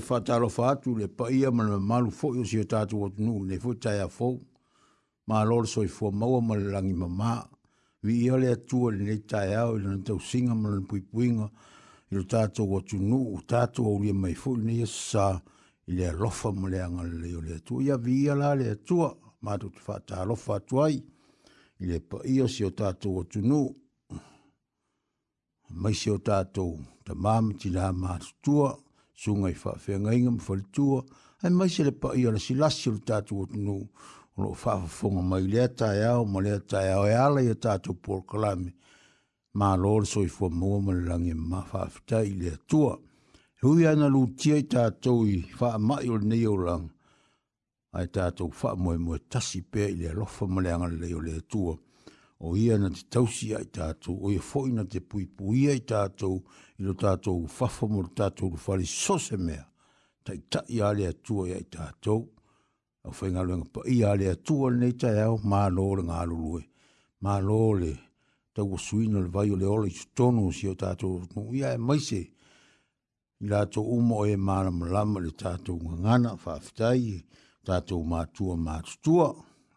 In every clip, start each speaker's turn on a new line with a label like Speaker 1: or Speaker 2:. Speaker 1: whatarofa atu le pa ma le malu fo i o si o tatu ne tunu le fo tai fo. Ma lor so i fua maua ma langi ma ma. Vi ia le atua le nei tai au i tau singa ma le pui puinga i lo tatu o tunu o tatu o lia mai fo i sa le alofa ma le anga le o le atua. Ia vi ia la le atua ma tu te whatarofa atuai le pa ia si o tatu o tunu. Mai si o tatu ta ma tutua sungai fa fe ngai ngam fol tua ai mai sele pa i ala silasi o tatu o tunu o fa fo ngam mai e le ta ya o mo le ta ya o ya la ya tatu por kalami ma lor so i fo mo mo le langi ma fa fta i le tua hui ana lu tia i tatu i fa ma i o le neyo lang ai tatu fa mo mo tasi pe i le lofa mo le angale le o le tua o ia na te tausia i tatu o ia fo te pui pui i tatu i lo tātou fafo mo lo tātou lo fari sose mea, tai tai ale atua ia i tātou, au whai ngā luenga pa i ale atua le nei tai au, mā nōre ngā lulue, mā le tau o suino le vai o le ola i tonu si o tātou, no ia e maise, i lātou umo e māna malama le tātou ngangana, whaafitai, tātou mātua mātutua,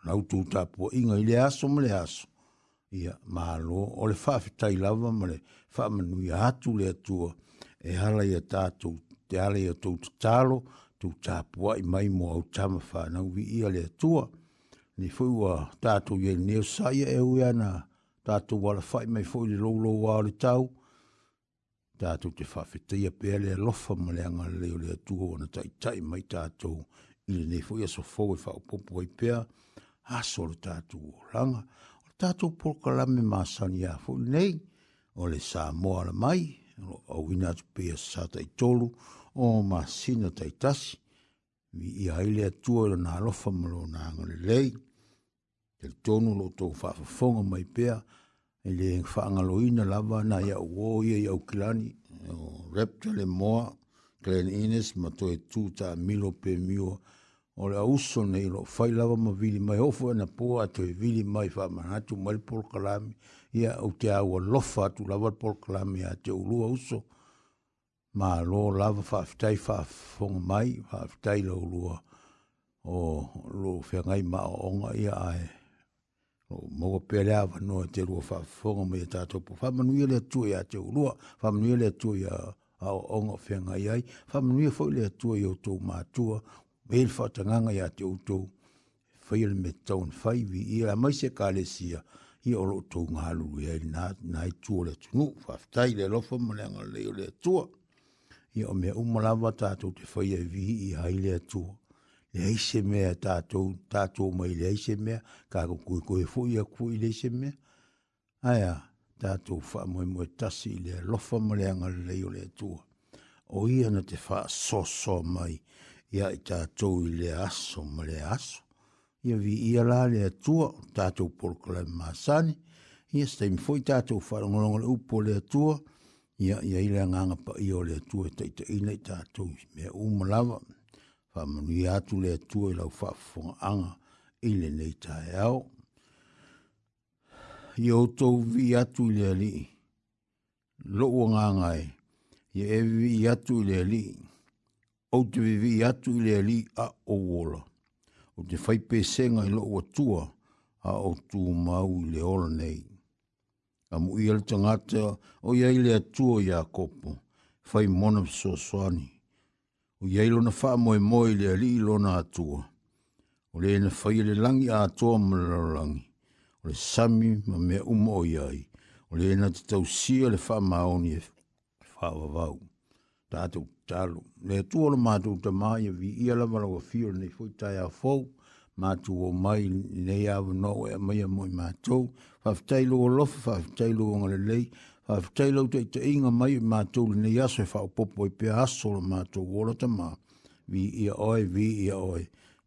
Speaker 1: nau tū tāpua inga i le aso ma le aso, ia mā nōre, o le whaafitai lava ma le, fa whaamanui atu le atua e hala ia tātou te hala tu tō tu tō tāpua i mai mo au tama whanau vi ia le atua ni fui wa tātou ia neo saia e ui ana tātou wala whai mai fui le loulou wāre tau tātou te fa whawhetia pe le lofa ma le angale leo le atua wana tai tai mai tātou i le nefu ia so fau e whaupopo ai pēr haso le tātou o langa o tātou porkalame māsani a fui nei o le sa moa mai, o wina atu pia sa tai tolu, o ma sina tai tasi, mi i haile atua ila nga alofa malo na angale lei, te tonu lo tō whaafafonga mai pia, e le whaanga loina lava na ia uoia ia ukilani, o repta le moa, Glen Innes, ma tō e tūta milo pe miua, o le auso nei lo whailawa ma vili mai hofu na pō atu e vili mai wha manatu mai kalami ia au te awa lofa tu lava por klame a te ulua uso. Ma lo lava whaafitai whaafonga mai, whaafitai la ulua o lo whiangai ma o onga ia ae. O mogo pere awa noa te lua whaafonga mai a tātou po. Whamanuia le atua ia te ulua, whamanuia le atua ia a o onga whiangai ai, whamanuia fo le atua ia o tou mātua, mail fa tanga ya te uto fail me town 5 i la mai se kalesia i o lo tō ngā na e i tūa le tunu, whaftai le lofa mananga le o le tūa. I o mea umalawa tātou te whai vi i hai le tūa. Le heise mea tātou, tātou mai le heise mea, kā ko koe fu i a kui le heise mea. Aia, tātou wha mui mui tasi i le lofa mananga le o le tūa. O i ana te wha so so mai, ia i tātou i le aso mle aso ia vi ia la le atua o tātou porokalai māsani, ia staimi fwoi tātou wharongorongo le upo le atua, ia ia ile anganga pa ia le atua e taita ina i tātou mea umalawa, whamanu i atu le atua i lau whafonga anga i le nei au. Ia otou vi atu i le nga loo ngangai, e. ia e vi atu i le alii, vi vivi atu ili ali a owola o te fai pesenga i lo ua a o tū mau i le ola nei. A mu i ala tangata o ia i le atua i a kopo, fai mona pso swani. O ia lo na wha moe moe le ali i lona atua. O le ena fai le langi a atua malalangi. O le sami ma mea umo o iai. O le ena te tau sia le wha maoni e wha wawau. Tātou talu. Le tu ola mātou ta māi vi ia lava lawa fio nei fwoi tai a fau, mātou o mai nei awa nau e mai a mai mātou, whaftai lo o lofa, whaftai lo o ngale lei, whaftai lo te inga mai mātou le nei aso e whao popo i e pe aso mātou ola ta mā, vi ia oi, vi ia oi,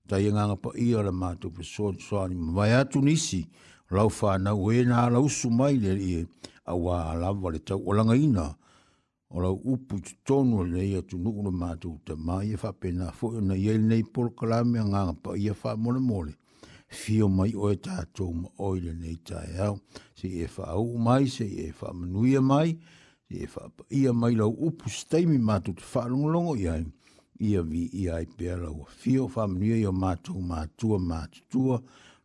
Speaker 1: ta inga nga pa ia la mātou pe soa soa ni mai atu nisi, lau whanau e nā lausu mai le ie, a wā lava le tau olanga inaa, ora la upu tonu le ia tu nuku le matu te mai e fa pena fo na yel nei por klame nga pa ia fa mole mole fio mai o ta tu ma oile nei ta ia si e fa au mai se e fa manu ia mai si e fa ia mai la upu stai mi matu te fa longo longo ia ia vi ia i pe la fio fa manu ia matu matu matu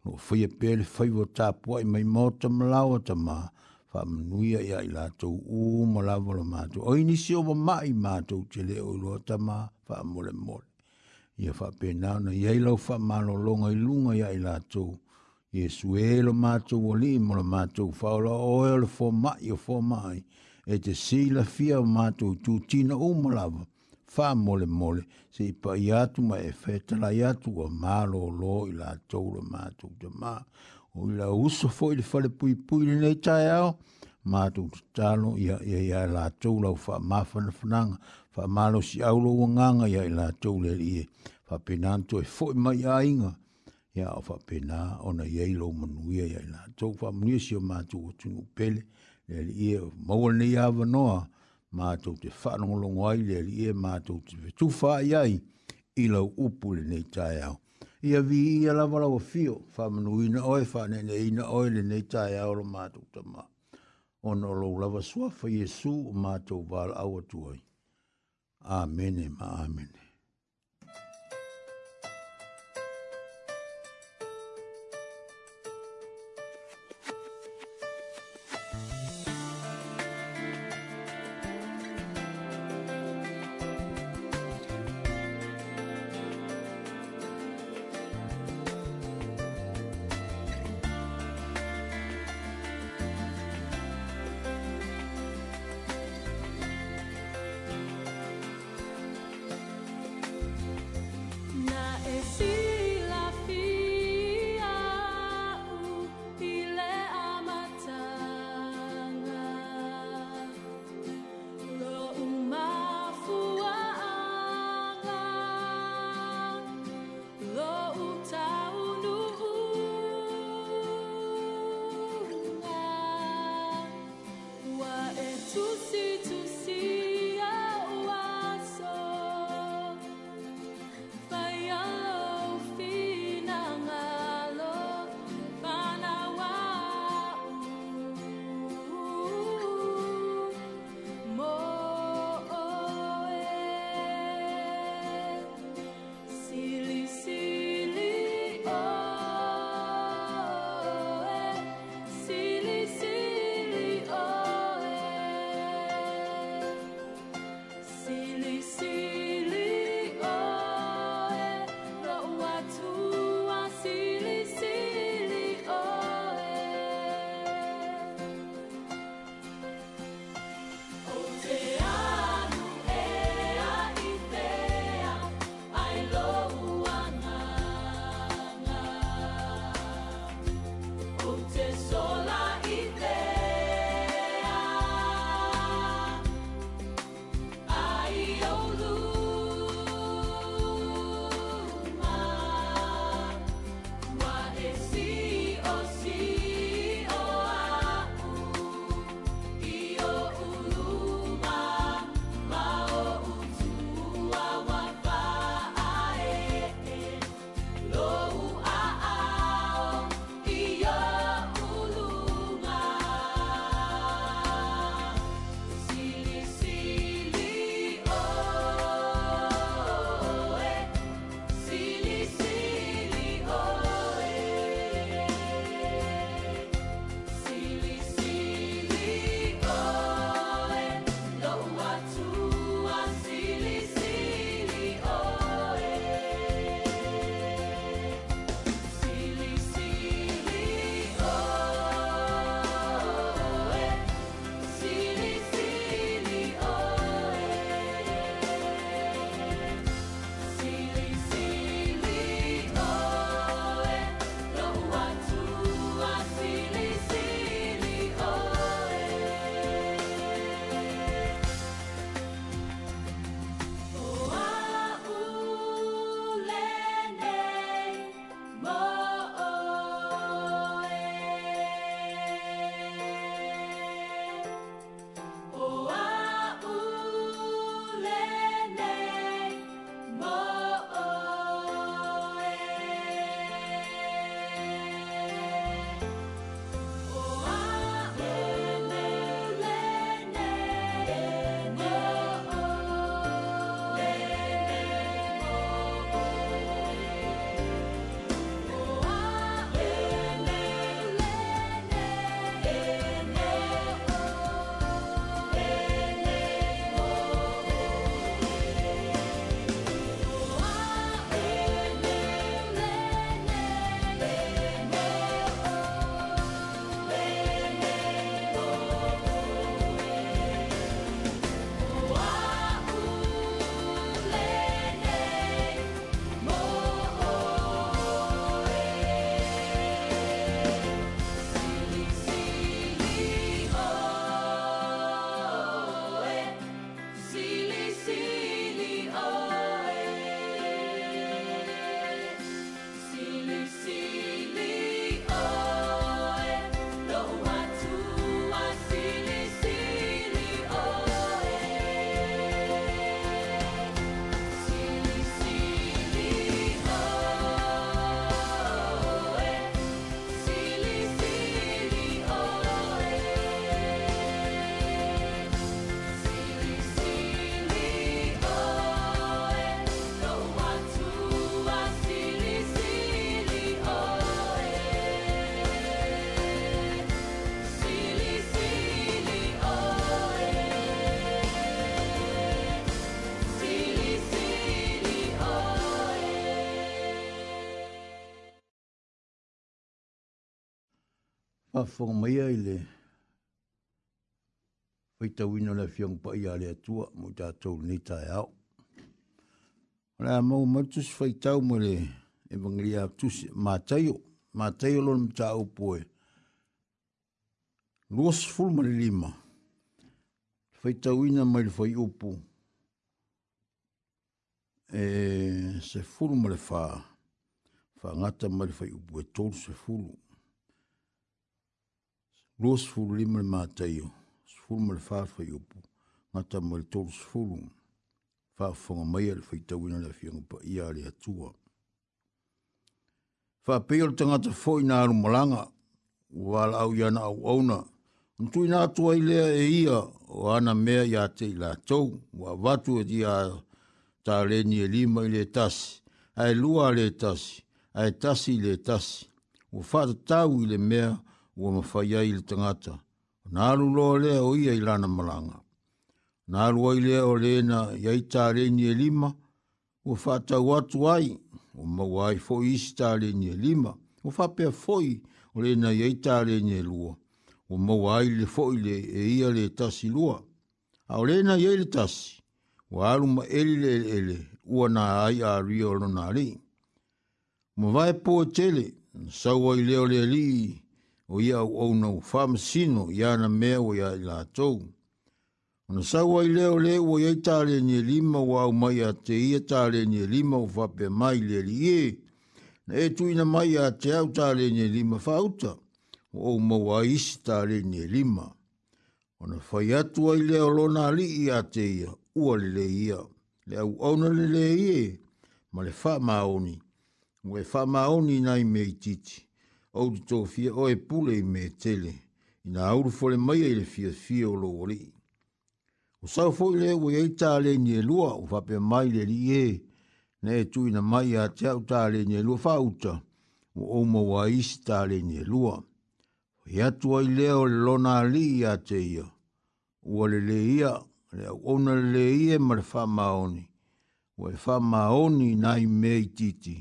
Speaker 1: no fo ia pe le fa i mai mota mlao ta ma fa whamnuia ia i lātou u malawala mātou. O inisi o mai mātou te leo i loa tama mole mōre. Ia penao ia i lau whamalo longa i lunga ia i lātou. Iesu e lo mātou o li mola mātou whaola o e le fō mai o fō mai. E te sila fia o mātou tū tina u malawa. Fa mole mole, se i pa i e fetala i atu o lo i lātou lo mātou te mātou o ila uso foi ili fale pui pui ili nei tae au, mātou tu tālo ia ia ia la tau lau wha mawhana whananga, wha malo si aulo wa nganga ia ia la tau le li e, wha penanto e fo mai a inga, ia o wha pena ona ia ilo manuia ia ia la tau, wha manuia si o mātou o tungu pele, le li e maua nei awa noa, mātou te whanongolongo le li e tu te vetufa ia i, ilau upule nei tae au, ia vi ia la wala o fio fa manu ina oi fa ne ne ina oi le ne tai a ora mātou ta ma on o lau lava sua fa Jesu mātou wala au atu oi Amene ma amene a fong mai ai le fai tau ino le fiong pa ia le atua mo i tātou ni tai au. Ora a mau matus fai tau mo le evangelia tus mātaio, mātaio lona mta au poe. Luas ful mali lima, fai tau ina mai le fai upu. E se ful mali fa, fa ngata mali fai upu e tolu se ful mali. Lua sifuru lima le mātaio, sifuru ma le whāwha i upu, ngata ma le tōru sifuru, whāwhanga mai ale whaitau ina la fianga pa ia le atua. Whāpeo le tangata fōi nā aru malanga, wāla au i ana au auna, ntui nā atua i lea e ia, o ana mea i ate i la tau, wā vatu e di a tā le e lima i le tasi, ai lua le tasi, ai tasi le tasi, wā whātatau i le mea, ua mawhai ai le tangata. Nā aru loa lea o ia i lana malanga. Nā aru ai lea o lena i aita reini e lima, ua whātau atu ai, o maua ai fo isi tā reini e lima, ua whāpea foi o lena i aita reini e lua, o maua ai le foi le e ia le tasi lua. A o lena i aile tasi, ua aru ma eli le ele, ele, ua nā ai a rio lona rei. Mwai pō tele, sawa i leo lii, o ia au au nau whamasino i ana mea o ia i la tau. O sawa i leo leo i tāre ni e lima wa au mai a te ia tāre ni e lima o whape mai le li e. Na e tu ina mai a te au tāre ni e lima whauta o au mau a isi tāre ni lima. O na whai atu ai leo lona li i a te ia ua le le ia. Le au au na le le e ma le wha maoni. Ngoe wha maoni nai mei titi au tu tōwhia o pule i me tele, i nā auru fole mai e le fia fia o lo ori. O sau fōi le ue e tā le ni lua o whape mai le li e, ne e tui na mai a te au tā le ni e lua whauta, o o wa isi tā le ni e lua. O i atua i le o le lona li i a te ia, o le le ia, le au ona le ia ma le wha maoni, o le wha maoni nai mei titi,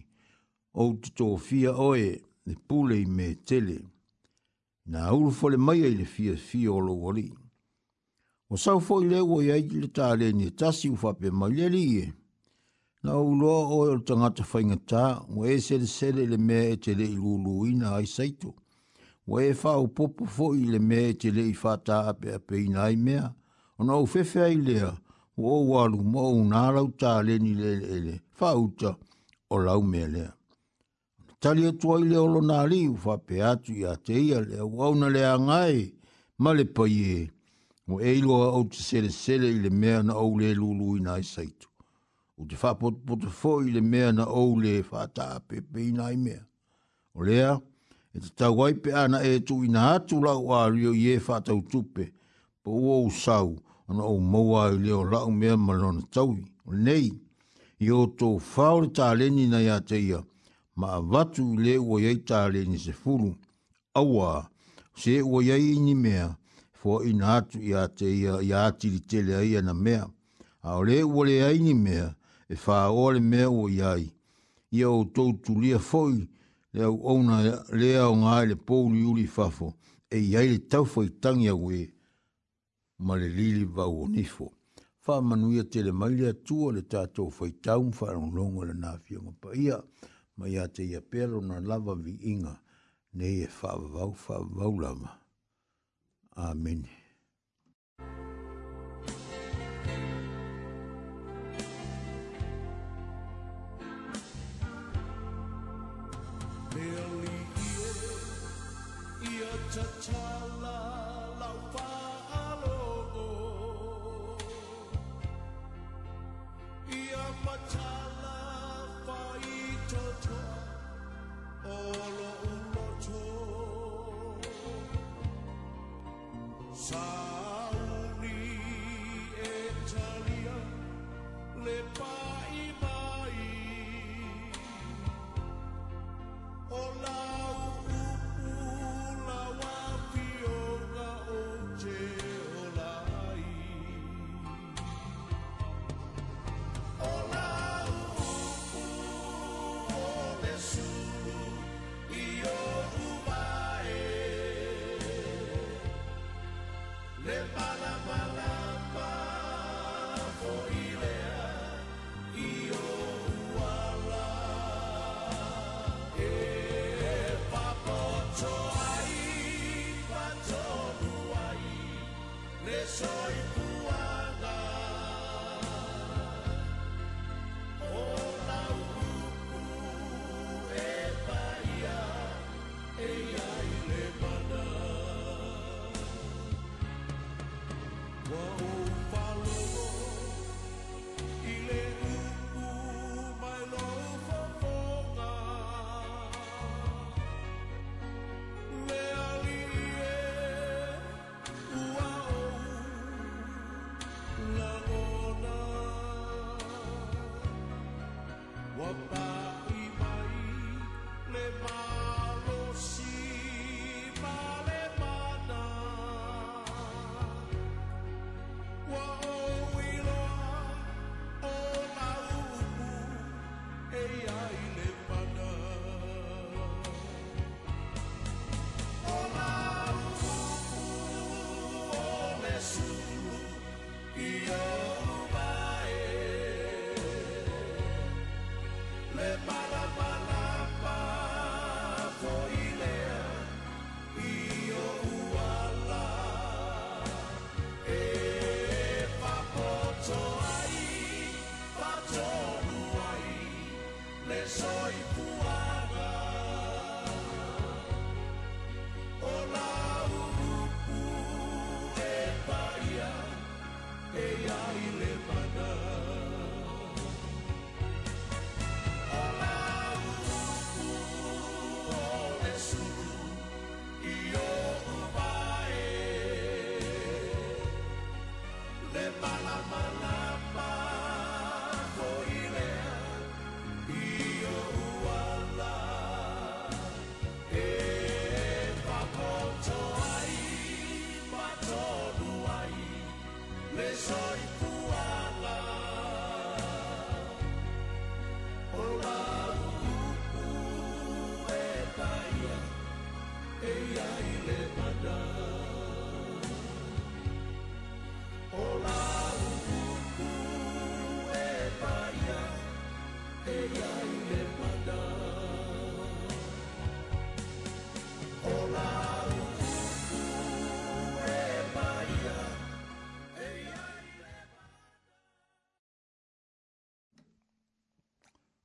Speaker 1: o te tō fia oe, ne pule i me tele. Nā uru fole mai ai le fia fia o lo wali. O sau fo i le ua iai ki le tāre ni e tasi ufa pe mai le li e. Nā uroa o e o tangata whainga tā, o e sere sere le mea e te le i lulu i nā ai saito. O e wha o popo fo i le mea e te i wha tā ape ape i nā ai mea. O nā uwhewhe ai lea, o o walu mo o nā rau le ni le le le, wha uta o lau mea lea tali atua e i leo lona ali u whape atu i a te ia le wauna le a ma le pai e o eilo a au te sele sele i le mea na au le lulu i nai saitu u te whapot potu fo i le mea na au le whata a pepe i nai mea o lea e te tawai pe ana e tu i na hatu lau a rio i e whata utupe po uo u sau ana au maua i leo lau mea malona taui o nei i o tō whaore tā leni nai a te ia ma watu le ua yei tāle ni se fulu, awa se ua yei ni mea, fo ina atu i ate i atiri tele aia na mea, a le ua le aini mea, e wha ole mea ua yei, ia o tau tulia foi, le au ona le au ngā le pōuri uri fafo, e iai le tau foi tangi a we, ma le lili vau o nifo. Wha manuia tele mai tua le tātou foi tau mwha rongonga le nā fionga ia, mai ia te ia pēro na lava vi inga, ne e whaavau whaavau lama. Amen. Leo ni ia, ia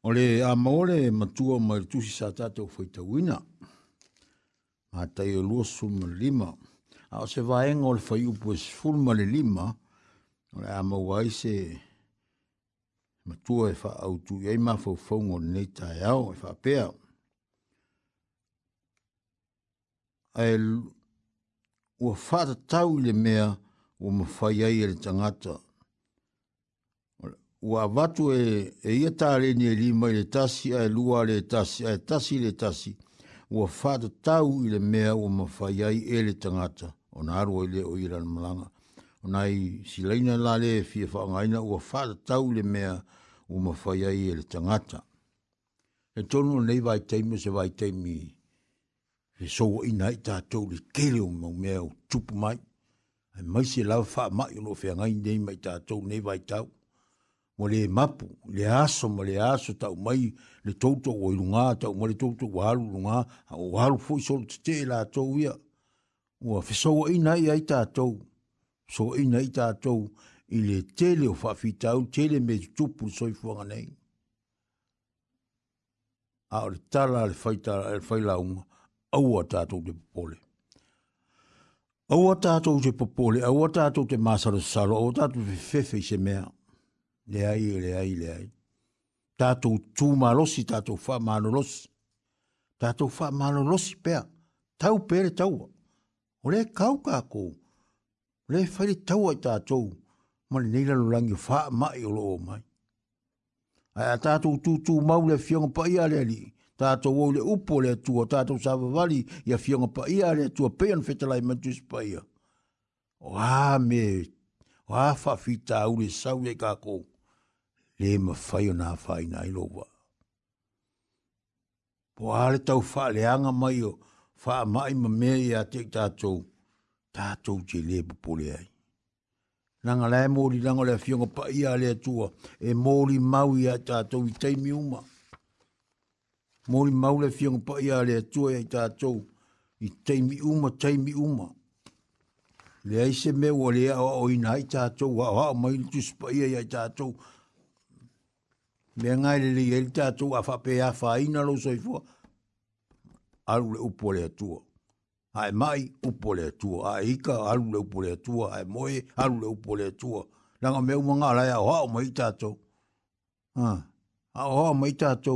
Speaker 1: O le a maore matua mai le tusi sa tātou whaitawina. Mā tai o lua suma lima. A o se vaenga o le whai upu e sifuru ma le lima. O le a mawai se matua e wha autu. Iai mā fau fau ngon nei tai au e wha pēa. Ai ua whātatau le mea o mawhai ai e tangata ua watu e, e ia tāreni e lima i le tasi, a e lua le tasi, a e tasi le tasi, ua whātu tau i le mea o mawhai ai e le tangata, o nā arua i le o iran malanga. O nā i si leina la le fia whaangaina, ua whātu tau i le mea o mawhai ai e le tangata. E tonu nei vai teimi, se vai teimi, e so i nai tātou le kele o mau mea o tupu mai, e mai se lau wha mai o no whaangaina nei mai tātou nei vai tau mo le mapu le aso mo le aso ta mai le toto o ilunga ta mo le toto o haru lunga o haru fo so te la to ia o fa so i nai ai ta to so i ta to i le tele o fa tele me tupu so i fuanga nei a o le tala le faita le faila unga au a ta to de pole au a ta to de pole au a ta to de masaro salo au a ta to fefe se mea le ai le ai le ai tato tu malosi tato fa malolosi tato fa los pe tau pe le ore ole kau ka ko le fali tau ta tato mo le nei lo langi fa ma i lo mai ai tato tu tu mau le fiong pa ia le ali tato wo le upo le tu tato sa vali ia fiong pa ia le tu pe an fetalai ma tu spa ia Wa me, wa fa fita ule sau le kakou le ma fai o nā fai nā ilo Po āre tau wha le anga mai o wha mai ma mea i a te tātou, tātou te le pa pole ai. Nanga lai mōri nanga lea fionga pa i a lea tua, e mōri mau i a tātou i teimi uma. Mōri mau lea fionga pa i a lea tua i a tātou i teimi uma, teimi uma. Lea i se mea o lea o ina i tātou, wa wa mai tu spa i a i tātou, me ngai le le yel ta tu afa pe fa ina lo soi fo alu le upo le tu ai mai upo le tu ai ka alu le upo le tu ai moe alu le upo le tu la nga me umanga la ya ha mai ta tu ha ha mai ta tu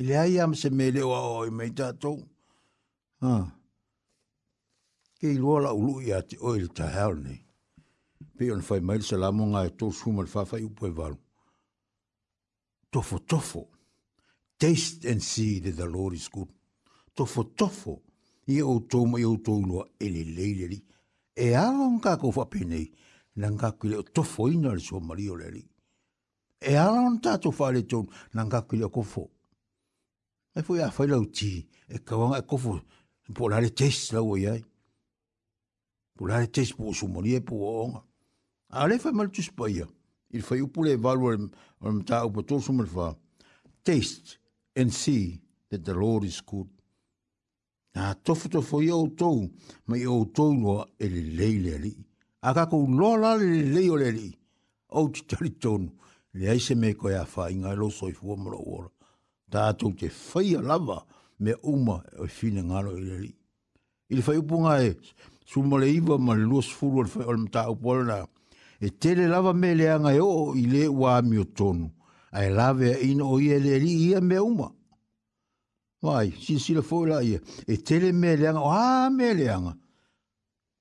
Speaker 1: ile ai am se me le wa oi mai ta ke i lola ulu ya te oil ta hau ni pe on fai mai se la mo nga to sumal fa upo e valu tofo tofo. Taste and see that the Lord is good. Tofo e tofo. I o tomo i o tolo e le leileri. E alo nga ko fa penei. Na nga kile o tofo ina le so mario le li. E alo nga tato fa le tonu. Na nga kile o kofo. E fo ya fa ilau ti. E kawanga e kofo. Po la le test la o yai. Po la le test po o sumari e po o onga. A le fa malo tuspa iau il foi upu le valu o le mta upu tosu mele fa, taste and see that the Lord is good. na tofu tofu i au tau, ma i au tau noa e lei le ali. A kako lola le le lei o le ali. O te tari tonu, le aise me koe a wha inga e lo soi fua mora ora. Tā tau te whai lava me uma o e fina ngaro i le ali. I le whai upunga e, sumo le iwa ma le sfuru o le mta o ala e tele lava me le anga e o i le wā mio tonu. Ai lave a ina o ia le li ia me uma. Wai, si si la ia. E tele me le anga, wā me le anga.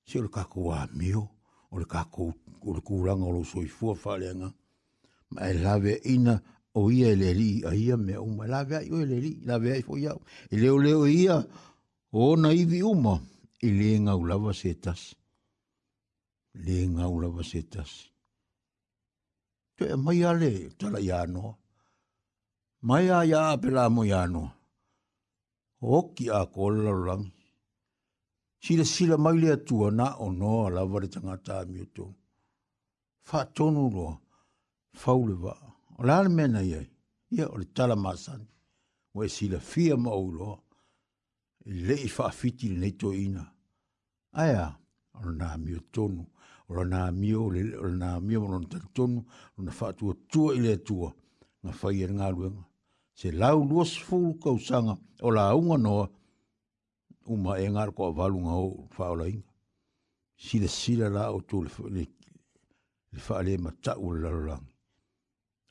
Speaker 1: Si o le kako wā mio, o le kako o le kūranga o lo soi fua wha le anga. Ma e lave a ina o ia le li a ia me uma. E lave a i o le li, lave a i fō iau. E leo leo ia o na iwi uma. E le ngau lava se tasi le ngau la vasetas. Tu e mai ale, tala ia no. Mai a ia apela mo ia no. Oki a kola lang. Sila sila mai lea tua na o noa la vare tangata a miuto. Fa tonu roa, faule va. O la ale mena iai, ia o le tala masan. O e sila fia ma o roa. E le i fa fiti le neto ina. Aia, o na miuto noa ora na mio le ora na mio mo non tonu na fa tu tu ile tu na fa ier nga lu se la u los ful ko sanga o la u no u ma e nga ko valu nga o fa o la si le si la la o tu le le fa le mata u la la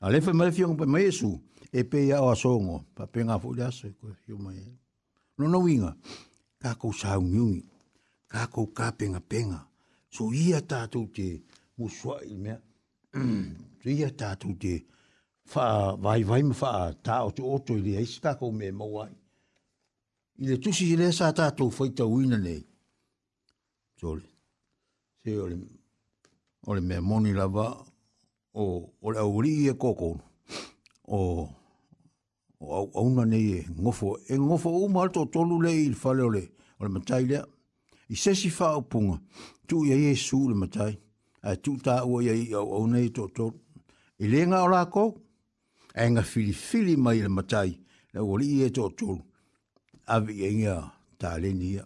Speaker 1: a le fa mai fiong pe mai su e pe ya o songo pa pe nga fu la se ko yo mai no e. no winga ka ko sa u ngi ka ko ka penga penga so ia tātou te musua i mea, so ia tātou te wha vai vai ma wha tā o te oto i reis kākou me mawai. I le tusi i reisa tātou whaita uina nei. So le, se ole, ole me moni lava, o ole auri i e kōkono, o o au, auna nei e ngofo, e ngofo o mātou tolu le i whale ole, ole matai lea, i sesi whaupunga, tu ye su le matai, a tu tā ua ia i au au nei tō tō. I lenga o lako, a inga fili fili mai le matai, le uoli i e tō tō, a vi e inga tā leni ia.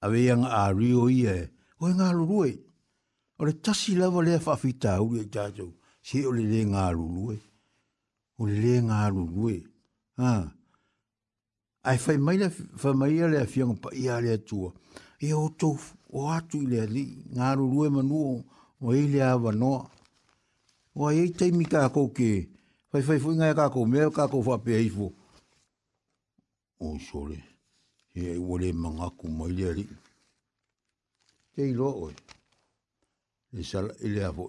Speaker 1: A vi inga a rio i e, o inga lurue, o le tasi lava lea whawhita huri e tātou, se o le lenga a lurue, o le lenga a lurue, haa. Ai foi mai le whamaia le a fianga pa ia le atua, e o tofu o atu i le ali, ngā rurue manuo o e le awa noa. Wa e teimi kako ke, fai fai fui ngai kako mea kako whapea ifo. O sore, e ai wale mangaku mai le ali. Te ilo oi, e sala e i le afo.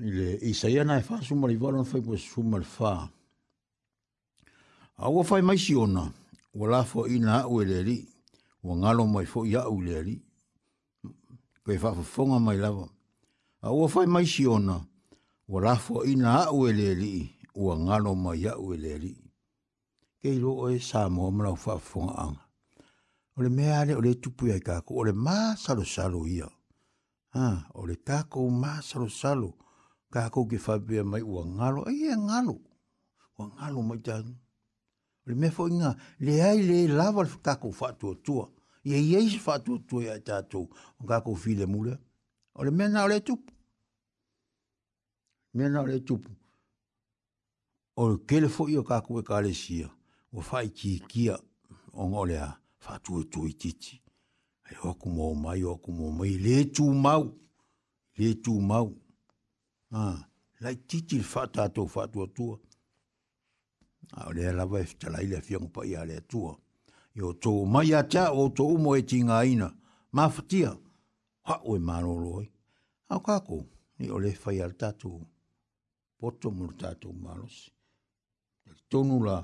Speaker 1: I le isaiana e, e whaa sumari varon fai po sumari whaa. Awa fai mai siona, wala fo ina au e le ali wa ngalo mai fo ya u le ali ko e fa fo mai lava a wa fa mai si ona wa la fo ina a u le ali wa ngalo mai ya u le ke lo o e sa mo mo la fa fo nga o le mea le o le tupu ai ka ko le ma salo salo ia ha o le ka ko ma salo salo ka ko ke fa be mai wa ngalo ai e ngalo wa ngalo mai tan le mea fo nga le ai le lava le ka ko fa tu tu ye ye is fa tu tu ya ta tu ga ko fi le mule o le mena le tup mena le tup o le ke le fo yo ka ko ka le si o fa ki ki o ngole a fa tu e tu i ti ti ai o ku mo mai o ku mo mai le tu mau le tu mau ah la ti ti fa ta tu fa tu tu a le la va fa la e ile fi pa ya le tu Yo tō mai a tia o tō umo e tinga ina. Mā whatia. Ha oi mano roi. Au kāko, ni o le whai al tātou. Poto mura tātou malos. Tonu la,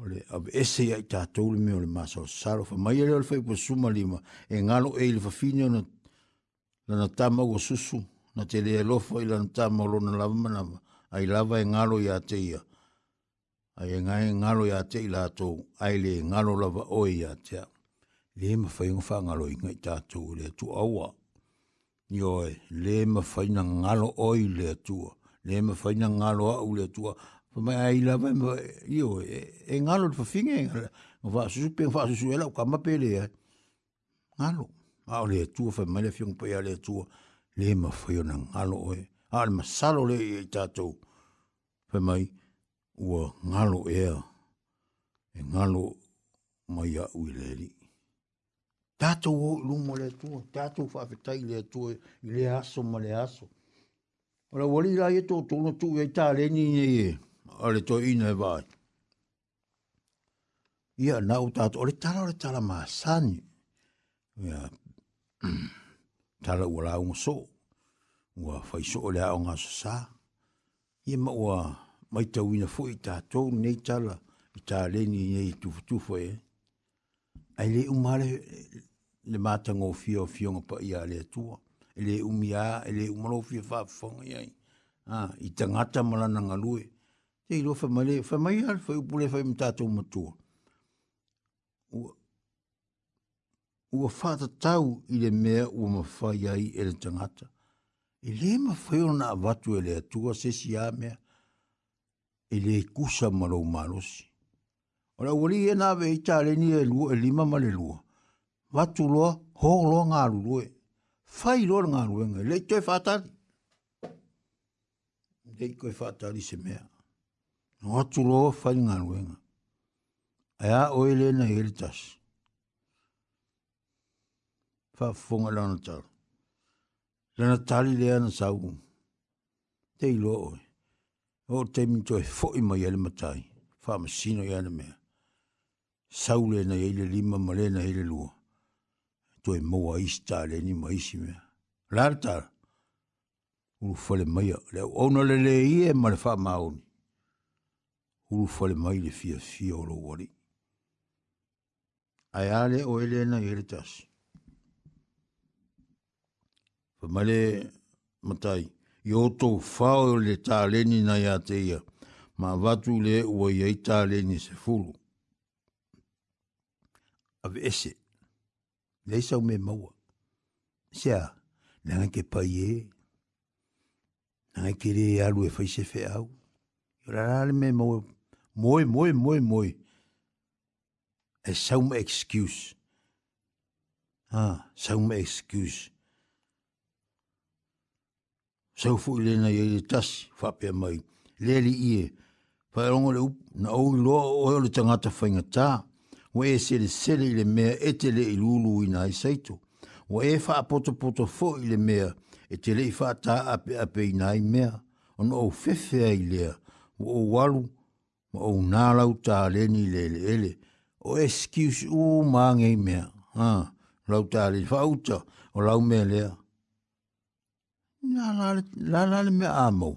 Speaker 1: o le av ese ai tātou le me o le māsa saro. Fa mai ele o le whai pa suma lima. E ngalo e ili whawhine na lana tama o susu. Na te lea lofa i lana tama o lona lava manama. Ai lava e ngalo i a ai e ngai ngalo ya te ila to ai le ngalo la va oi ya te le ma fai ngfa ngalo i ngai ta le tu awa yo le ma fai na ngalo oi le tu le ma e, e fai na ngalo a le tu fa ai la ba yo e ngalo fa finge va su pe va su ela ka ma pele ya. ngalo a le tu fa mai le fiong pe ya le tu le ma fai na ngalo oi al ma salo le ta to fa mai ua ngalo ea, e ngalo mai a ui leri. Tātou o lumo le tua, tātou whawhetai le tua, i le aso ma le aso. Ora wali rai e tō tōno tū e tā le ni e, a le tō ina e vāi. Ia nā o tātou, ore tāra ore tāra mā sāni, ia tāra ua rā sō, ua whaiso o le a sā, ia ma ua mai tau ina fo i tātou nei tala i tā leni nei i tufutufo e. Eh? Ai le umare le mata ngō fio fio ngā pa i a le atua. E le umi a, e le umaro fio whaafonga i ai. I tangata malana ngā lue. Te i lofa male, fa mai al, fa upule fa im tātou matua. Ua, ua whata tau i le mea ua mawhai ai e le tangata. E le mawhai o nā watu e le atua, se a mea e le kusa malo malosi. O la wali e nawe i tare ni e lua e lima ma le lua. Watu loa, ho loa ngā lulue. Fai loa ngā lulue ngai, le te whatari. Le i koe whatari se mea. Watu loa, fai ngā lulue ngai. Aya oele na heritas. Fa fonga lana tala. Lana tali lea na saugum. Te i oe o te mito e fo i mai ele matai, wha ma sino i ana mea. Sau le na ele lima ma le na ele lua. Tu e moa isi tā le ni mai isi mea. Lara tāra. Uru fale mai a le au na le le i e ma le wha ma auni. Uru fale mai le fia fia o lo wari. Ai ale o ele na ele tasi. Pa male matai. Pa male matai i o tō whao e le tāleni na ia te ia, ma watu le ua iei tāleni se fulu. A ve ese, le sau me maua, sea, le ngai ke pai e, ngai ke re alu e fai se fe au, rara le me maua, moe, moe, moe, moe, e sau me excuse, ah, sau me excuse, sau fu e, le na ye tas fa pe mai le li ie fa rongo le na o lo o le tanga ta fa nga ta wo e se le se le le me e te le lulu i nai sai to wo e fa poto poto fo i le me e te le fa ta a pe a pe nai me o fe fe ai le o walu o na lau ta le ni le le ele o excuse u mangi me ha lau ta le fa uta o lau me lea. Nā lāle, lā lāle me ā mau.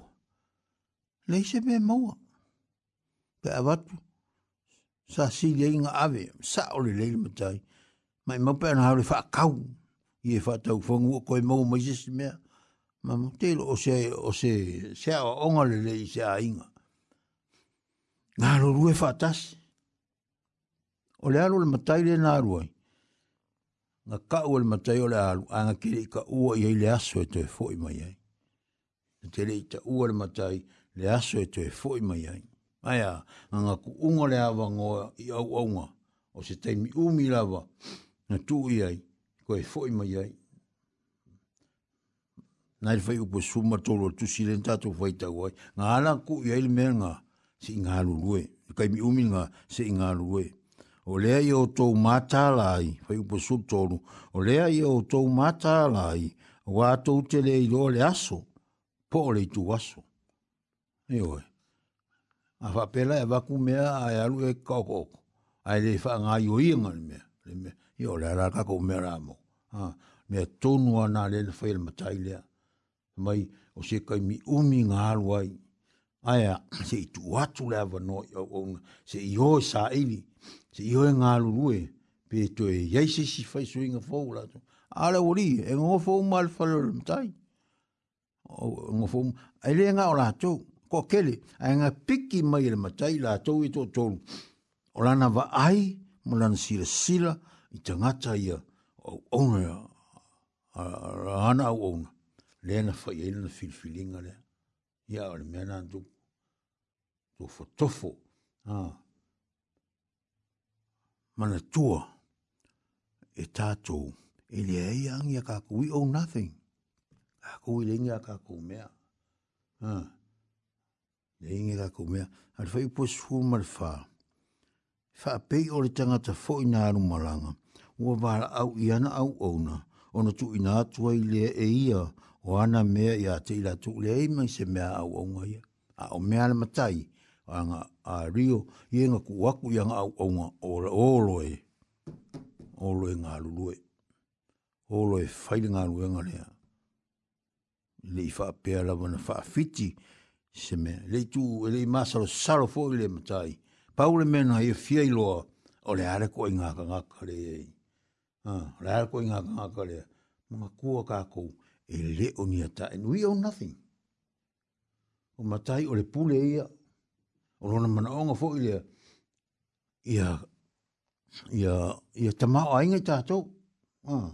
Speaker 1: Lei se me maua. Pe awatu. Sa si lei ngā awe. Sa ole lei le matai. Mai mau pe anā haure whakau. I e whātau whangu o koe mau mai jesu mea. Ma mau teilo o se, o se, se awa onga le lei se a inga. lo rue lorue tas. O le alo le matai le nā ruai nga ka ua le matai o le alu, a nga kiri ka ua i hei le aso e toe fo mai ai. Nga te rei ta ua le matai le aso e toe fo mai ai. Aia, nga nga ku unga le awa ngoa i au aunga, o se teimi umi lawa, nga tu i ai, ko e fo i mai ai. Nga i fai upo e suma tolo tu silen tato fai tau ai, nga ala ku i ai le mea nga, se inga alu lue, kai mi umi nga, se inga alu i ai le mea o lea i o tou mātāla ai, whai upo sutoro, o lea i o tou mātāla ai, wā tou te lea i le aso, po o lei tu aso. E oe, a whapela e waku mea a e alu e kaukoko, a e le wha ngā i o ianga ni mea, e o lea rā kako mea rā mo, mea tonu ana le le whaile matai lea, mai o se kai mi umi ngā alu ai, Aia, se i tu atu lea vanoi, se i oi sa ili, se iho e ngā lulue, pe to e yeise si fai sui ngā fōu la to. Ala wali, e ngō fōu māle whalore mtai. Ngō fōu, e le ngā o la tō, ko kele, a ngā piki mai le matai la tō i tō tōru. O lana va ai, mo lana sila sila, i te ngata ia, o ona ia, a rana au ona. Le na fai e lana filfilinga le, ia o le mena tō, tō fotofo, haa. Ah mana tua e tātou e le ai e angi a kākou. We owe nothing. Kākou i le inga kākou mea. Ha. Le inga kākou mea. Hale whai po sūru mara whā. Wha pei o le tangata fo i nāru maranga. Ua wāra au i ana au ona. Ona tu i nātua i le e ia. O ana mea i a te tu le e mai se mea au au ngai. A o mea na matai. Ha anga a rio yenga enga ku waku i anga au aunga ora oloe oloe ngā lulue oloe whaile ngā lulue ngā lea le i wha pēa lawa na wha fiti se mea le i tū le i māsaro saro fō i le matai paule mena i fia i loa o le are ko i ngā ka ngā kare i le are ko i ngā ka ngā kare mga kua kā kou e le o ni a and we own nothing o matai o le pule ia o lona mana onga fo ia ia ia ia tama o ainga tato ah.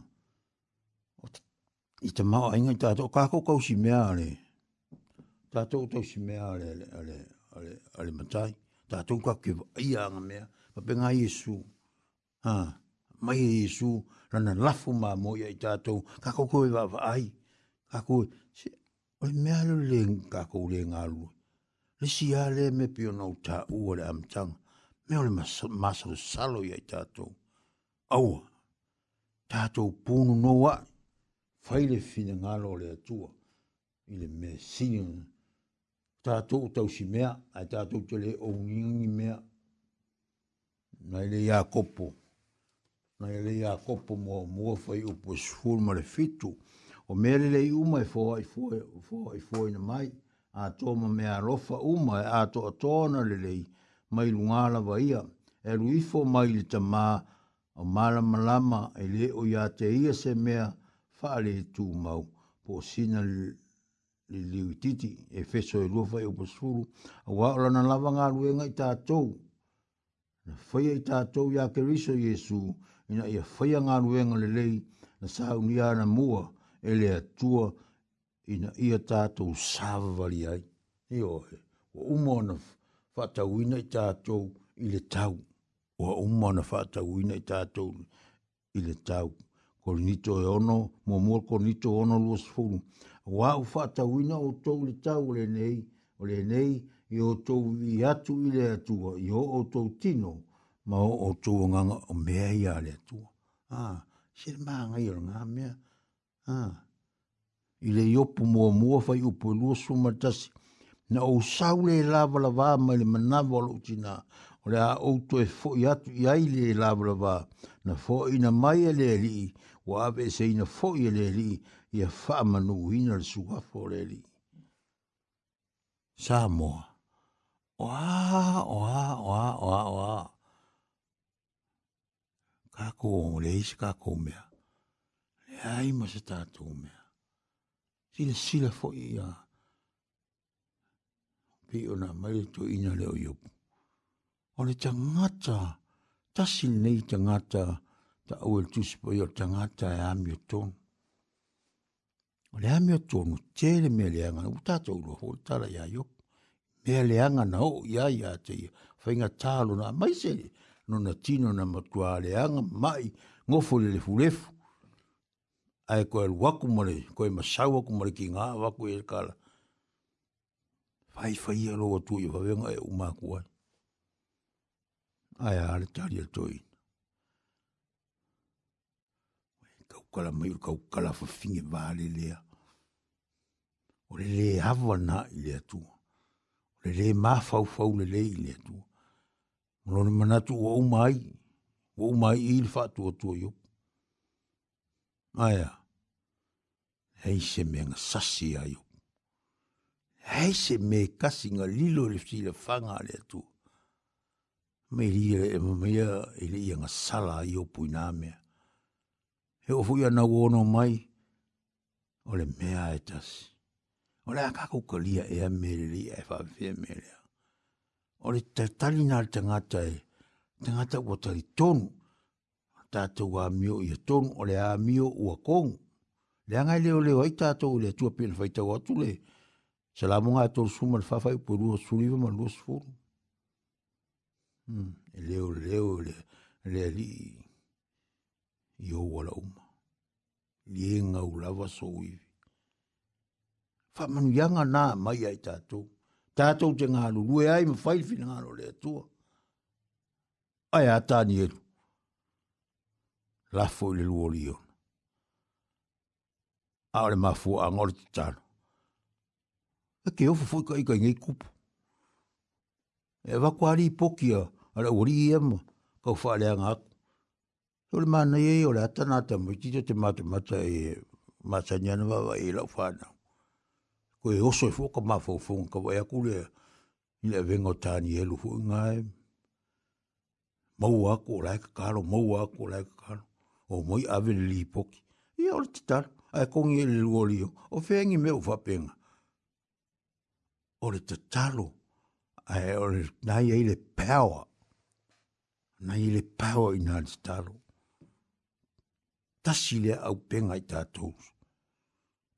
Speaker 1: i tama o ainga tato kako kau si mea ale tato tau si mea ale ale ale ale, ale matai tato ka ke ia anga mea pa penga Yesu ha ah. mai Yesu e lana lafu ma mo ia i tato kako kau i wa ai kako si Oi mea lo leng kako leng alu. Ha le si ale me pio nau ta ua le amtang, me ole masaru salo ia i tātou. Aua, tātou pūnu noa, faile fina ngalo le atua, i le me sini Tātou tau si mea, ai tātou te le au ngingi mea, nai le ia kopo, nai le ia kopo mo mua fai upo e sifuru ma le fitu, o mea le le i uma i fua i fua i fua i fua i na mai, a toma me a rofa uma e a to atona lelei mai lungala vaia e ruifo mai le tamā o mala malama e le o ia te ia se mea whaale e tū mau po sina le liu titi e feso e rofa e upasuru a waola na lava ngā ruenga i tātou na whaia i tātou ia ke riso Jesu ina ia whaia ngā ruenga lelei na sa unia na mua e le atua ina ia tātou sāwawari ai. He oe, wa umona whātau ina i tātou i le tau. Wa umona whātau ina i tātou i le tau. Ko nito e ono, mō mua ko nito ono luas fulu. Wa u whātau ina o tau le tau le nei, o le nei, i o tau i atu i le atua, i o tau tino, ma o o tau nganga o mea i a le atua. Ah, sere maa ngai o nga mea. Ah, i le iopu muamua fai upu e lua sumatasi na o saule la le lavalavā ma le manava o loo tinā o to e fo e foʻi atu i ai le lavalavā na foaʻiina mai e le alii ua aveeseina foʻi e le alii ia faamanuuina le suafo o le alii sa mo wa wa wa wa oā oā le oā kakou ko me ya leai mo se tu me sila sila fo ia pi ona mai to ina le oyo ona changata ta sin nei changata ta ol tus po yo changata ya e mio ton ole ya mio ton che le me le anga uta to lo ho ta la ya yo me le anga no ya ya te fainga talo na mai se no na tino na matua le anga mai ngofo le fulefu ai koe waku mori, koe masau waku mori ki ngā waku e kāla. Whai whai a roa tui, whawenga e umāku ai. Ai āre tari a e tui. Kau kala mai, kau kala whawhinge vāre lea. O le le hawa nā i lea tua. O le le māwhau whau le le i lea tua. Mono ni manatu o umai, o umai i ilwha tua tua iu. Ai āre hei se me nga sasi ai u. Hei se me kasi nga lilo le fisi le whanga le atu. Me li e mamea e le ia nga sala ai o pui nga mea. He ofu ia na wono mai, o le mea e tasi. O le akako ka lia ea me le li e whawhia me lea. O le te tali nga te ngata e, te ngata ua tali tonu, tātou a mio ia tonu, o le a mio ua kongu le anga le ole o ita to le tu pe fa ita watu le sala mo nga to suma fa fa po ru su li ma lu su fu le ole ole le li yo wala um li e nga u lava so wi fa manu yanga na mai ita to ta to te nga lu lu ai ma fa fi nga lo le tua ai ata ni e lafo le luolion a mafu a ngore tano. E ke ofu fuiko iko ingi kupu. E wako ari i poki a ara uri i ema kau whaare anga aku. Ole mana i ei ole atana ata mo i te mata mata e i masanyana wawa i lau whana. Ko e oso e fuka mafu ufunga ka wai e akure i le vengo tani helu fuka ngai. Mau aku o laika karo, mau aku o laika karo. O moi avele li i poki. Ia ole titaro ai kongi e luoli o, o whengi me o whapenga. O le te talo, ai o le nai e le pewa, nai e le pewa i nga le talo. Tasi le au penga i tātou.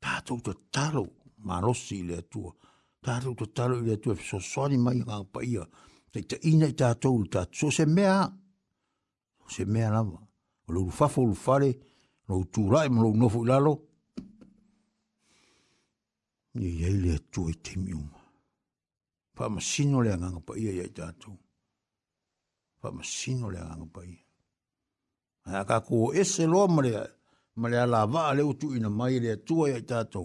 Speaker 1: Tātou te talo, marosi le atua. Tātou te talo i le atua, so soani mai ngā paia, te te ina i tātou, tātou. So se mea, se mea lama, o le urufafo urufare, o le urufafo no tu rai mo no fu lalo ye ye le tu e te miu pa sino le anga pa ye ye ta tu pa ma sino le anga pa ka ku e se lo ma le ma le ala va le tu ina mai le tu ye ta tu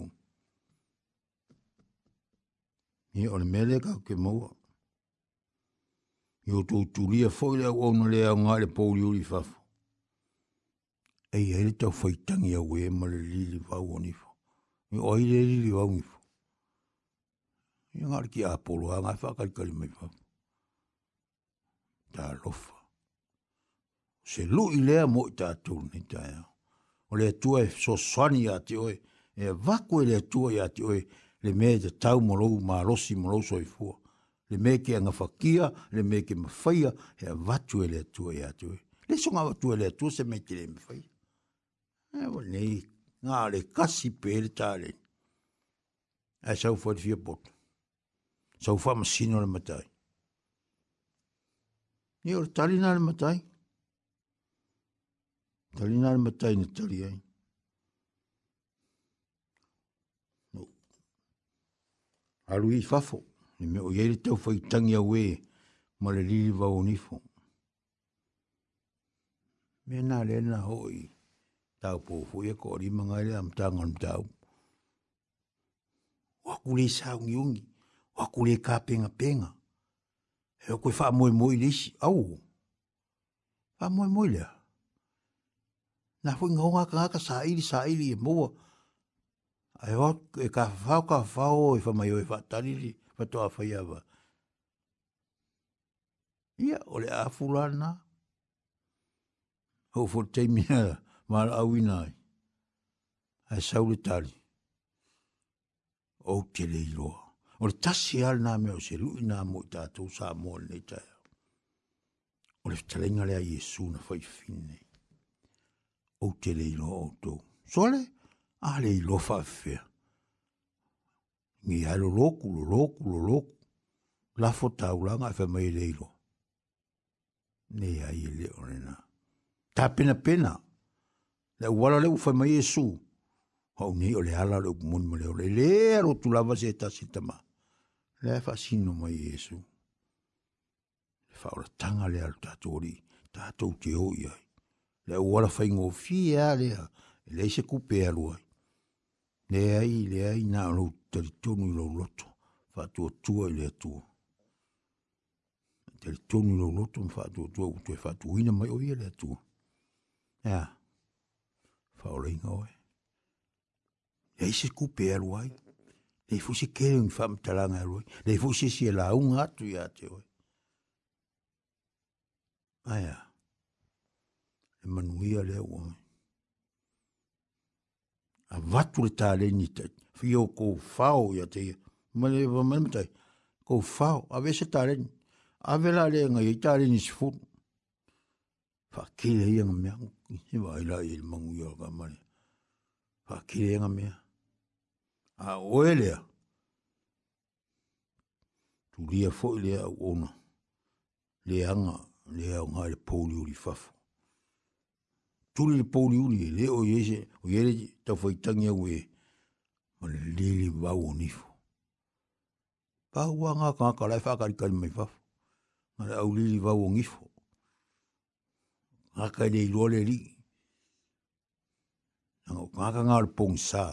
Speaker 1: ni o mele ka ke mo yo tu tu le fo le o no le anga le pou yuri fafu e i tau whaitangi a we ma le li li vau o nifo. Ni oi le lili li vau nifo. Ia ngāri ki āpolo, a ngāi whakarikari mai vau. Tā lofa. Se lu i lea mo i tātou ni tāia. O lea tua e sosani a te oe, e vaku e lea tua i a te oe, le me te tau morou, mā rosi morou soi fua. Le me ke anga whakia, le me ke mawhaia, hea vatu e lea tua i a te oe. Le songa watu e lea tua se me te lea mawhaia. E o nei, kasi pēre tā re. E sau fōti fia pōtu. matai. Ni ora matai. Tari matai na tari No. Aru i fafo. Ni me o yeri tau fai tangi au e, Ma le liri vau nifo. Me nā re nā hoi tau po fu e ko ri manga ri am tang on tau wa ku le sa ung yung wa ku ka penga penga e ko fa moy moy le shi au fa moy moy le na fu ngo nga ka ka sa i sa i e mo ai wa e ka fa ka fa e o e fa mai o e fa tani li fa to fa ya ba ia ole a fulana ho fortemia ma awi nai. A sau le tali. O ke le iloa. O le tasi al nā mea o se lu nā mo i tātou sā mōle nei tāia. O le talenga lea Iesu na fai finne. O te le iloa o tōu. So le, a le iloa fa fea. Ngi hai lo loku, lo loku, lo loku. La fo tau langa e mai le iloa. Ne ai le o le nā. Ta pena pena. Ta pena pena le wala le ufa mai Yesu. Ha uni o le ala le mun mo le le le ro tu lava se ta se tama. Le fa sino mai Yesu. Le fa ora tanga le al tatori, ta tu te o ia. Le wala fa ingo fi le le se ku pe alu. Le ai le ai na lo tri tonu lo loto. Fa tu tu le tu. Tri tonu lo loto fa tu tu tu fa tu ina mai o le tu. Ya. Yeah whaore inga oe. Ia isi kupe alu ai. Nei fusi kere unga whamitaranga alu ai. Nei fusi si e launga atu ia te oe. Aia. E manuia lea oe. A watu le tā le ni tai. Fio kou whao ia te ia. Mane wa mani matai. Kou whao. A vese tā le ni. A vela lea ngai. E tā le ni si fūtu. Fakile ia ngamiangu he wai la i mangu i ka mani. Pa kire nga mea. A oe lea. Tu lia fo i lea au ona. Lea anga, lea au ngare pouli uri fafo. Tu li pouli uri, e lea o yese, o yere tawha i tangi au e. Ma le li vau o nifo. Pa hua ngā kāka lai whakarikari mai fafo. Ma le au li li o nifo. Aka i dei lole ri. Nga o kaka ngā le pōng sā.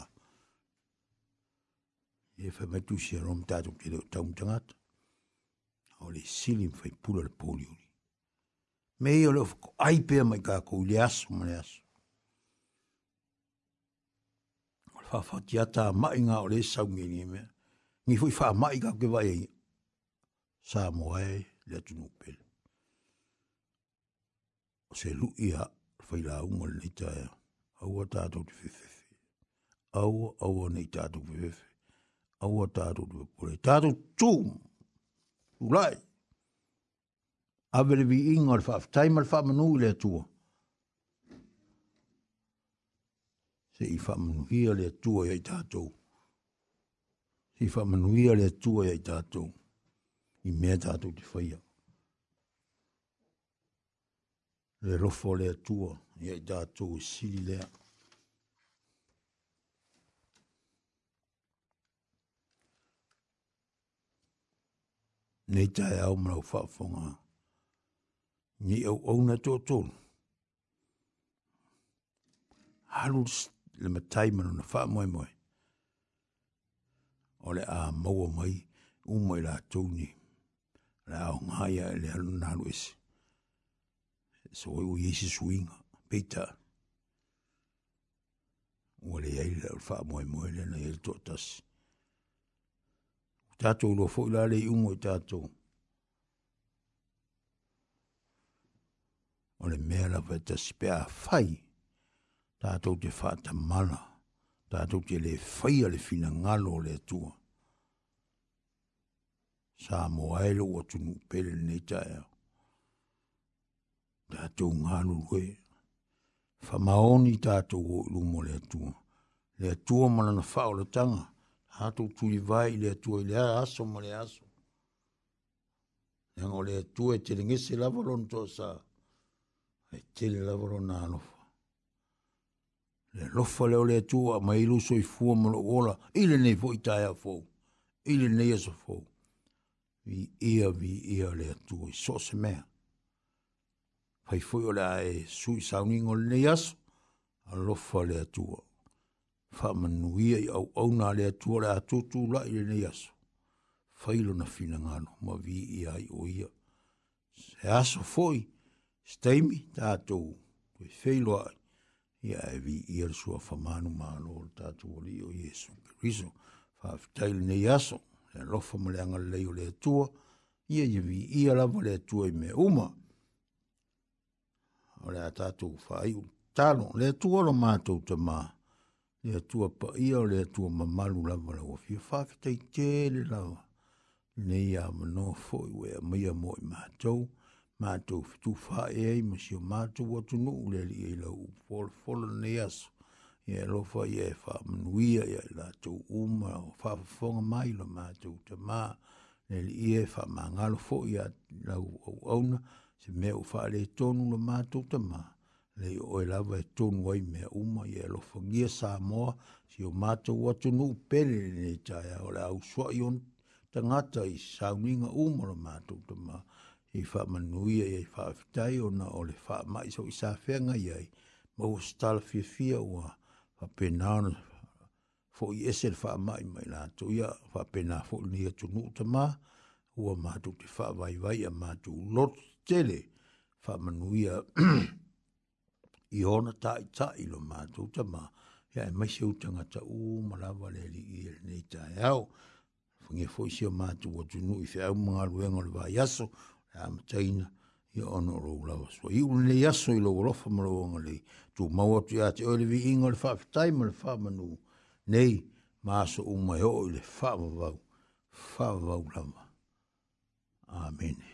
Speaker 1: E whai matu si a rom tātou ki leo taum tangata. O le silim whai pula le pōli uri. Me i o leo whako aipea mai kā kō i le aso mani aso. O le whawhati ata a mai ngā o le sau ngi ni mea. Ngi whui wha mai kā ke vai e. Sā mo le atu nukpele se lu'i a fai la umo le nita e aua tātou te whewhewhi. Aua, aua nei tātou whewhewhi. Aua tātou te whepure. Tātou tūm! Ulai! Awele vi inga le whaaf. Taima le whaamanu i le atua. Se i whaamanuia le atua i tātou. Se i whaamanuia le atua i tātou. I mea tātou te whaia. le rofo le atua ia i tatou e sili lea nei tae au malau faafoga ni auauna toʻatolu halu le matai ma lona faamoemoe o le a maua mai uma i latou ni le aogā ia e le alona alu ese so o yesi suinga peita wole le ai le fa mo mo le na yel totas tato lo fo la le umo tato o le mera va ta spea fai tato de fa ta mana tato te le fai le fina ngalo le tua sa mo ai lo o tu nu pele tātou ngānu rue. Wha maoni tātou o ilumo le atua. Le atua mana na wha o le tanga. Hātou tuli vai le atua i le aso ma le aso. Nengo le atua e tere ngese lavaron to sa. E tere lavaron na alofa. Le lofa leo le atua ma ilu so i fua mana ola. Ile nei fo i tāia fau. Ile nei aso fau. Vi ia vi ia le atua i sose mea fai fuio la e sui sauningo le yaso, a lofa le atua. Fa manuia i au au na le atua le atutu la i le yaso. Failo na fina ngano, ma vi i ai o ia. Se aso foi, ta tātou, koe feilo ai. Ia e vi i al sua fa manu maano o tātou o li o Jesu. Riso, fa aftai le ne yaso, le lofa ma le angal le atua, ia je vi i alama le atua i me umaa o le atatu fai u talo le tu o lo mātou te mā le tu a pa ia o le tu a mamalu lava la wafi a whāke tei tēle lava ne ia mano fōi we a mea mō i mātou mātou fitu fai ei ma si o mātou watu nu ule li e la u fōla fōla ne asu ia lo lofa e wha manuia ia e la tau uma o whāfafonga mai lo mātou te mā ne li e wha mā ngalo fōi a la o ona se mea ufaa le e tonu la mātou tamā, le i oe lava e tonu ai mea uma i e lofangia sā moa, si o mātou watu nuu pele le tai a ole au sua i on tangata i sauninga uma la mātou tamā, i faa manuia i e fa fitai o na ole faa mai sau i sā whenga i ai, ma o stala fia fia ua, faa penaona, fo i ese le faa mai mai lātou ia, fa pena fo ni atu nuu tamā, ua mātou te faa vai vai a mātou lotu tele fa manuia i ona ta i ta i lo ma tu ta ma ya e mai se utanga ta u ma la vale li i e nei ta e au fungi fo si o ma tu o tu nu i fe au mga luenga e le vai aso ya ma taina i ono ro ula wa so i u le aso i lo urofa ma lo wonga li tu ma watu ya te oi vi inga fa fitai ma le fa manu nei ma aso u mai o i le vau fa vau lama Amen. Amen.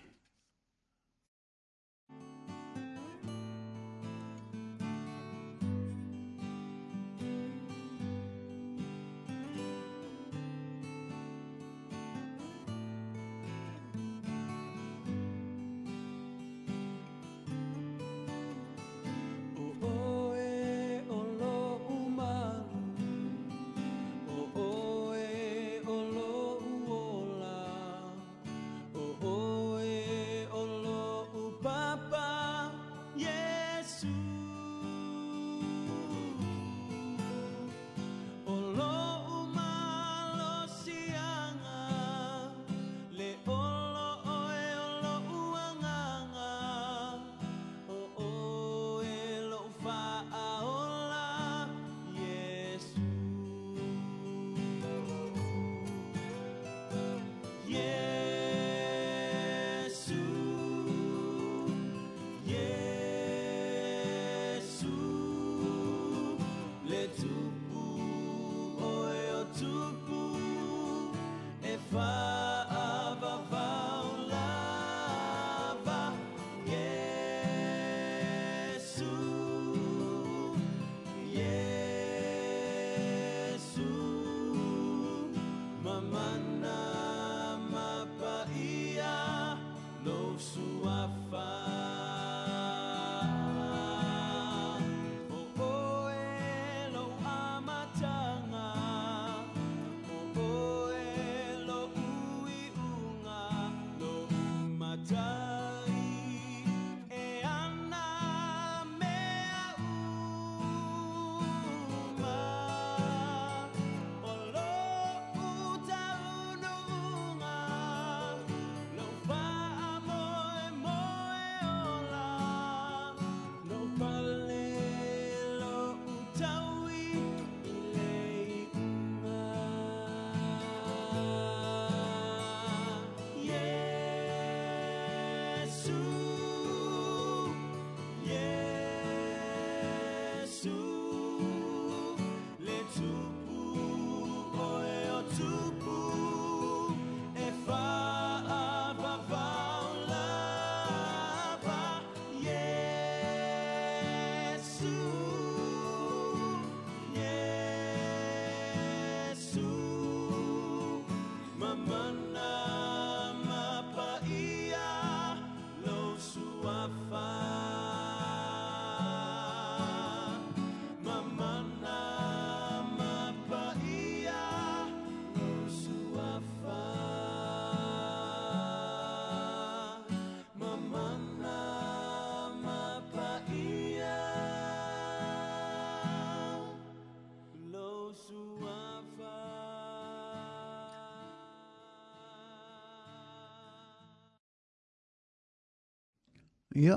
Speaker 2: ia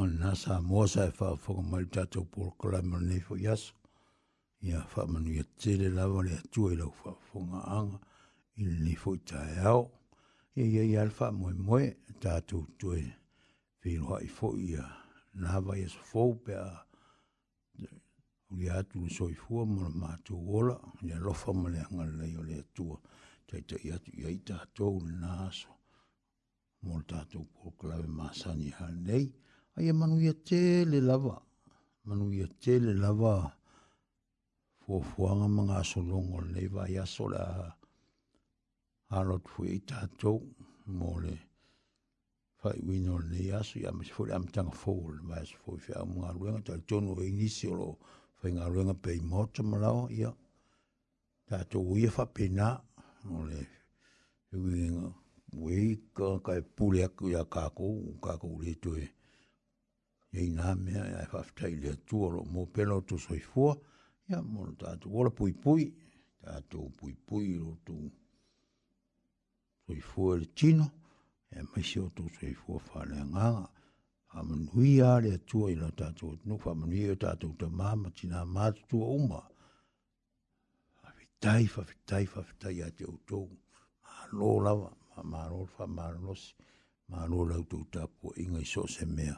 Speaker 2: o na sa e wha whaka mai tātou pōra kalai mara nei fo iaso. Ia wha manu ia tere lawa le atua i lau wha whonga anga i nei fo i tae au. Ia ia ia alfa moe moe tātou tue whiroha i fo ia na hawa ia sa fo pe a uli atu ni soi fua mara mātou ola ia lofa mara angalai o le atua. Tai tai atu ia i tātou le nā mo le tatou poloklave masani halenei aia e manuia tele lava manuia tele lava fuafuaga magasologo lenei vaiaso le a alotu foi i tatou mo le faiuina o lenei aso ia ma foi e le amataga fou le vaiaso foi feau magaluega talitonu ai nisi o loo faigaluega pei mota ma lao ia tatou ia faapena o le uigega wei ka kai puli aku ya kako kako le to e e na me ya fa fta ile tu mo pelo to soi fo ya mo ta tu pui pui ta tu pui pui lo tu soi fo le chino e me sio tu soi fo fa le nga am nui ya le tu i lo ta tu no fa mo ni ta tu ta ma ma china ma tu uma Taifa, taifa, fa taifa, taifa, taifa, taifa, taifa, taifa, to taifa, taifa, taifa, whamaro, whamaro nos, maro lau tau tapu, inga i so se mea,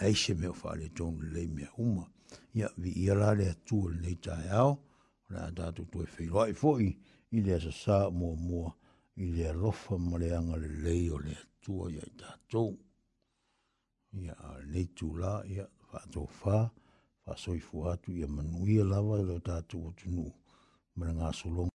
Speaker 2: ai se mea whare tonu lei mea uma. Ia, vi ia la lea tua le nei tae ao, la a tatu tue whiro ai fo'i, i lea sa sa mua mua, i lea rofa mare le lei o lea tua ia i tatou. Ia, a nei tu la, ia, whato wha, whasoi fuatu, ia manuia lava le tatou o tunu, mara ngā solonga.